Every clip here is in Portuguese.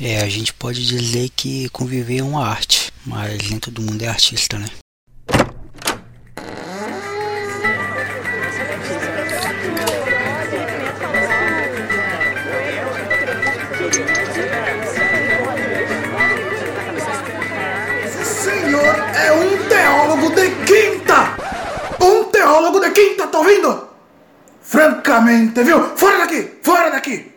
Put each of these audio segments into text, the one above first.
É, a gente pode dizer que conviver é uma arte, mas nem todo mundo é artista, né? senhor é um teólogo de quinta! Um teólogo de quinta, tá ouvindo? Francamente, viu? Fora daqui! Fora daqui!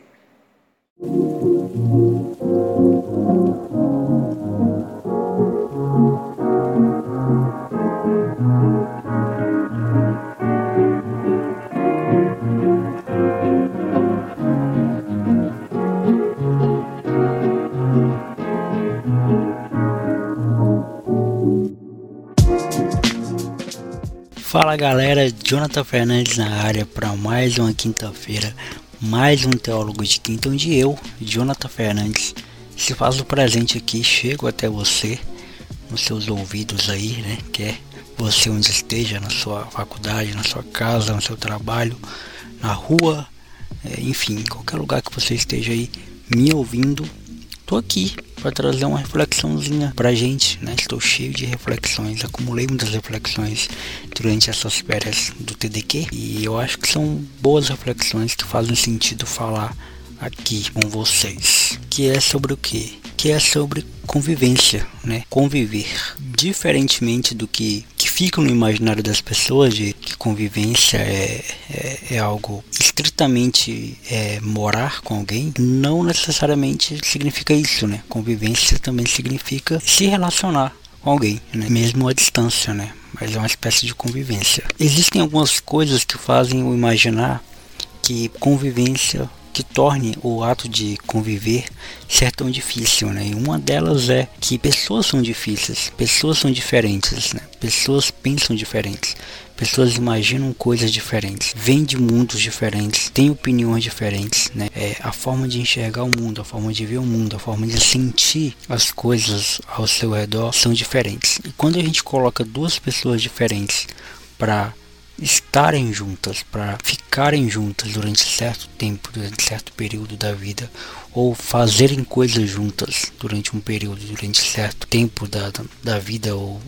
Fala galera, Jonathan Fernandes na área para mais uma quinta-feira, mais um Teólogo de Quinta, onde eu, Jonathan Fernandes, se faz o presente aqui, chego até você, nos seus ouvidos aí, né? Quer você onde esteja, na sua faculdade, na sua casa, no seu trabalho, na rua, é, enfim, qualquer lugar que você esteja aí me ouvindo, tô aqui para trazer uma reflexãozinha pra gente, né? Estou cheio de reflexões, acumulei muitas reflexões durante essas férias do TDQ e eu acho que são boas reflexões que fazem sentido falar aqui com vocês. Que é sobre o que? Que é sobre convivência, né? Conviver. Diferentemente do que, fica no imaginário das pessoas, de que convivência é, é, é algo estritamente é, morar com alguém, não necessariamente significa isso, né? Convivência também significa se relacionar com alguém, né? mesmo à distância, né? Mas é uma espécie de convivência. Existem algumas coisas que fazem o imaginar que convivência que torne o ato de conviver ser tão difícil, né? E uma delas é que pessoas são difíceis, pessoas são diferentes, né? Pessoas pensam diferentes, pessoas imaginam coisas diferentes, vêm de mundos diferentes, têm opiniões diferentes, né? É, a forma de enxergar o mundo, a forma de ver o mundo, a forma de sentir as coisas ao seu redor são diferentes. E quando a gente coloca duas pessoas diferentes para estarem juntas, para ficarem juntas durante certo tempo, durante certo período da vida, ou fazerem coisas juntas durante um período, durante certo tempo da, da vida, ou,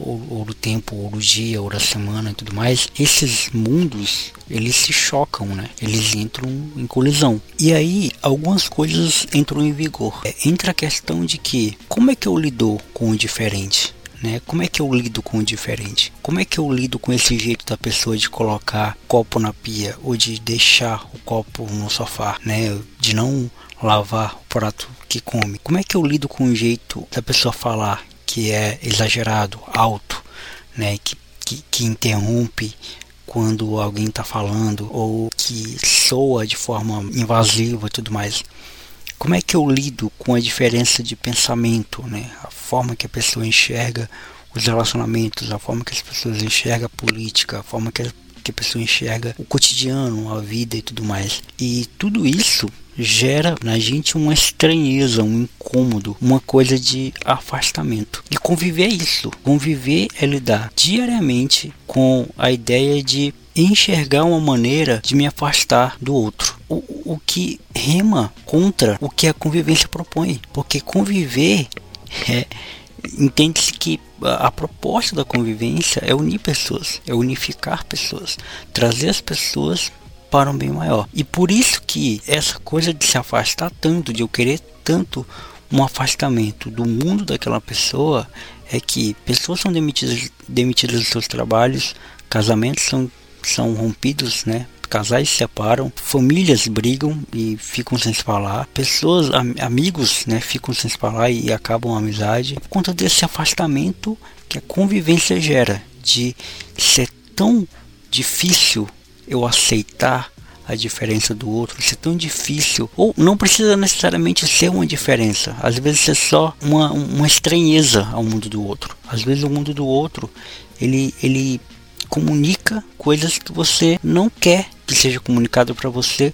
ou, ou do tempo, ou do dia, ou da semana e tudo mais, esses mundos eles se chocam, né? Eles entram em colisão. E aí algumas coisas entram em vigor. É, entra a questão de que como é que eu lido com o diferente? Né? Como é que eu lido com o diferente? Como é que eu lido com esse jeito da pessoa de colocar copo na pia ou de deixar o copo no sofá, né? De não lavar o prato que come. Como é que eu lido com o jeito da pessoa falar que é exagerado, alto, né? Que, que, que interrompe quando alguém está falando ou que soa de forma invasiva e tudo mais. Como é que eu lido com a diferença de pensamento, né? A forma que a pessoa enxerga os relacionamentos, a forma que as pessoas enxergam a política, a forma que a, que a pessoa enxerga o cotidiano, a vida e tudo mais. E tudo isso gera na gente uma estranheza, um incômodo, uma coisa de afastamento. E conviver é isso. Conviver é lidar diariamente com a ideia de enxergar uma maneira de me afastar do outro. O, o que rema contra o que a convivência propõe. Porque conviver é, entende-se que a, proposta da convivência é unir pessoas, é unificar pessoas, trazer as pessoas para um bem maior. E por isso que essa coisa de se afastar tanto, de eu querer tanto um afastamento do mundo daquela pessoa, é que pessoas são demitidas, demitidas dos seus trabalhos, casamentos são são rompidos, né? Casais se separam, famílias brigam e ficam sem se falar, pessoas, am amigos, né, ficam sem se falar e, e acabam a amizade por conta desse afastamento que a convivência gera, de ser tão difícil eu aceitar a diferença do outro, ser tão difícil, ou não precisa necessariamente ser uma diferença, às vezes é só uma, uma estranheza ao mundo do outro. Às vezes o mundo do outro ele, ele comunica coisas que você não quer que seja comunicado para você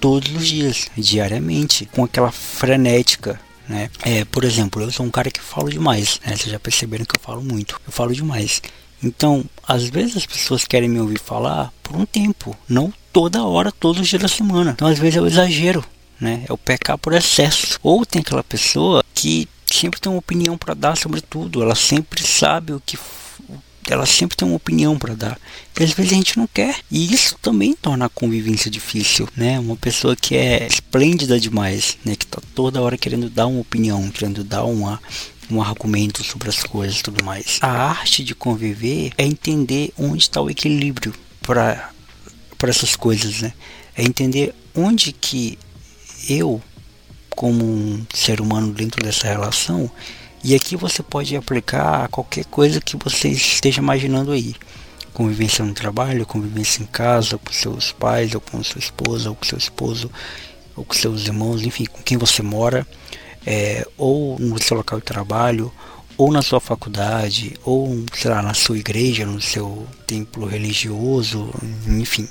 todos os dias, diariamente, com aquela frenética. Né? É, por exemplo, eu sou um cara que falo demais, né? vocês já perceberam que eu falo muito, eu falo demais. Então, às vezes as pessoas querem me ouvir falar por um tempo, não toda hora, todos os dias da semana. Então, às vezes eu exagero né? É o pecar por excesso. Ou tem aquela pessoa que sempre tem uma opinião para dar sobre tudo, ela sempre sabe o que ela sempre tem uma opinião para dar. E às vezes a gente não quer. E isso também torna a convivência difícil, né? Uma pessoa que é esplêndida demais, né? Que tá toda hora querendo dar uma opinião, querendo dar uma, um argumento sobre as coisas e tudo mais. A arte de conviver é entender onde está o equilíbrio para essas coisas, né? É entender onde que eu, como um ser humano dentro dessa relação, e aqui você pode aplicar qualquer coisa que você esteja imaginando aí. Convivência no trabalho, convivência em casa, com seus pais, ou com sua esposa, ou com seu esposo, ou com seus irmãos, enfim, com quem você mora, é, ou no seu local de trabalho, ou na sua faculdade, ou sei lá, na sua igreja, no seu templo religioso, enfim,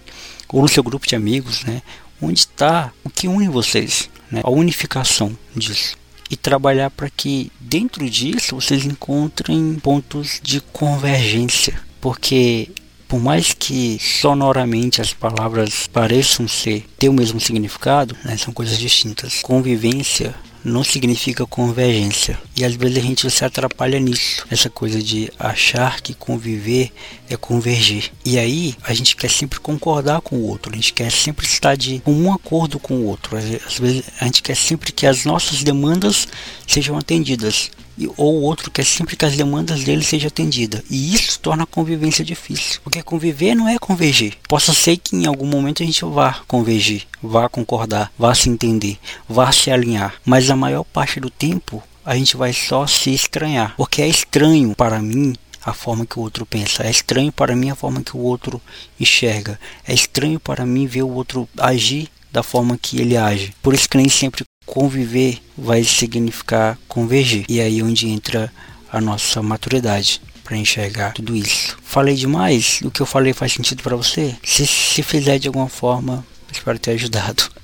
ou no seu grupo de amigos, né? Onde está o que une vocês, né? A unificação disso e trabalhar para que dentro disso vocês encontrem pontos de convergência, porque por mais que sonoramente as palavras pareçam ser ter o mesmo significado, né, são coisas distintas. Convivência não significa convergência. E às vezes a gente se atrapalha nisso. Essa coisa de achar que conviver é convergir. E aí a gente quer sempre concordar com o outro, a gente quer sempre estar de um acordo com o outro. Às vezes a gente quer sempre que as nossas demandas sejam atendidas ou outro quer sempre que as demandas dele sejam atendidas. E isso torna a convivência difícil. Porque conviver não é convergir. Possa ser que em algum momento a gente vá convergir, vá concordar, vá se entender, vá se alinhar. Mas a maior parte do tempo a gente vai só se estranhar. Porque é estranho para mim a forma que o outro pensa. É estranho para mim a forma que o outro enxerga. É estranho para mim ver o outro agir da forma que ele age. Por isso que nem sempre conviver vai significar convergir. E aí é onde entra a nossa maturidade para enxergar tudo isso. Falei demais? O que eu falei faz sentido para você? Se, se fizer de alguma forma, espero ter ajudado.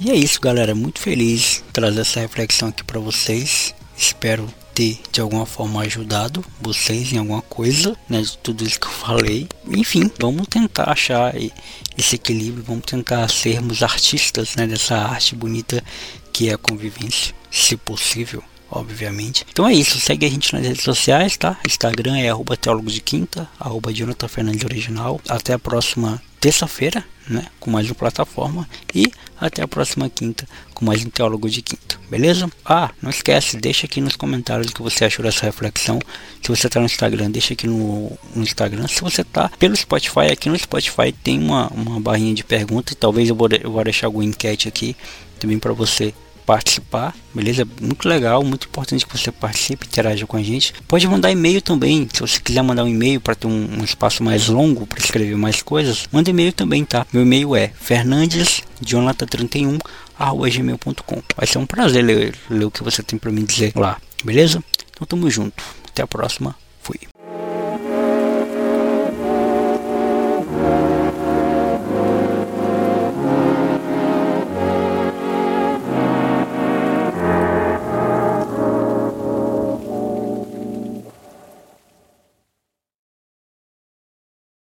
E é isso, galera. Muito feliz trazer essa reflexão aqui para vocês. Espero ter de alguma forma ajudado vocês em alguma coisa, né, de tudo isso que eu falei. Enfim, vamos tentar achar esse equilíbrio, vamos tentar sermos artistas, né, dessa arte bonita que é a convivência, se possível obviamente. Então é isso, segue a gente nas redes sociais, tá? Instagram é arroba teólogo de quinta, arroba Jonathan Fernandes Original. Até a próxima terça-feira, né, com mais uma plataforma e até a próxima quinta com mais um teólogo de quinta, beleza? Ah, não esquece, deixa aqui nos comentários o que você achou dessa reflexão. Se você está no Instagram, deixa aqui no, no Instagram. Se você está pelo Spotify, aqui no Spotify tem uma, uma barrinha de perguntas e talvez eu vou, eu vou deixar alguma enquete aqui também para você participar, beleza? Muito legal, muito importante que você participe, interaja com a gente. Pode mandar e-mail também, se você quiser mandar um e-mail para ter um, um, espaço mais longo para escrever mais coisas, manda e-mail também, tá? Meu e-mail é fernandesjonathan31 gmail.com. Vai ser um prazer ler, ler o que você tem para me dizer lá, beleza? Então tamo junto. Até a próxima.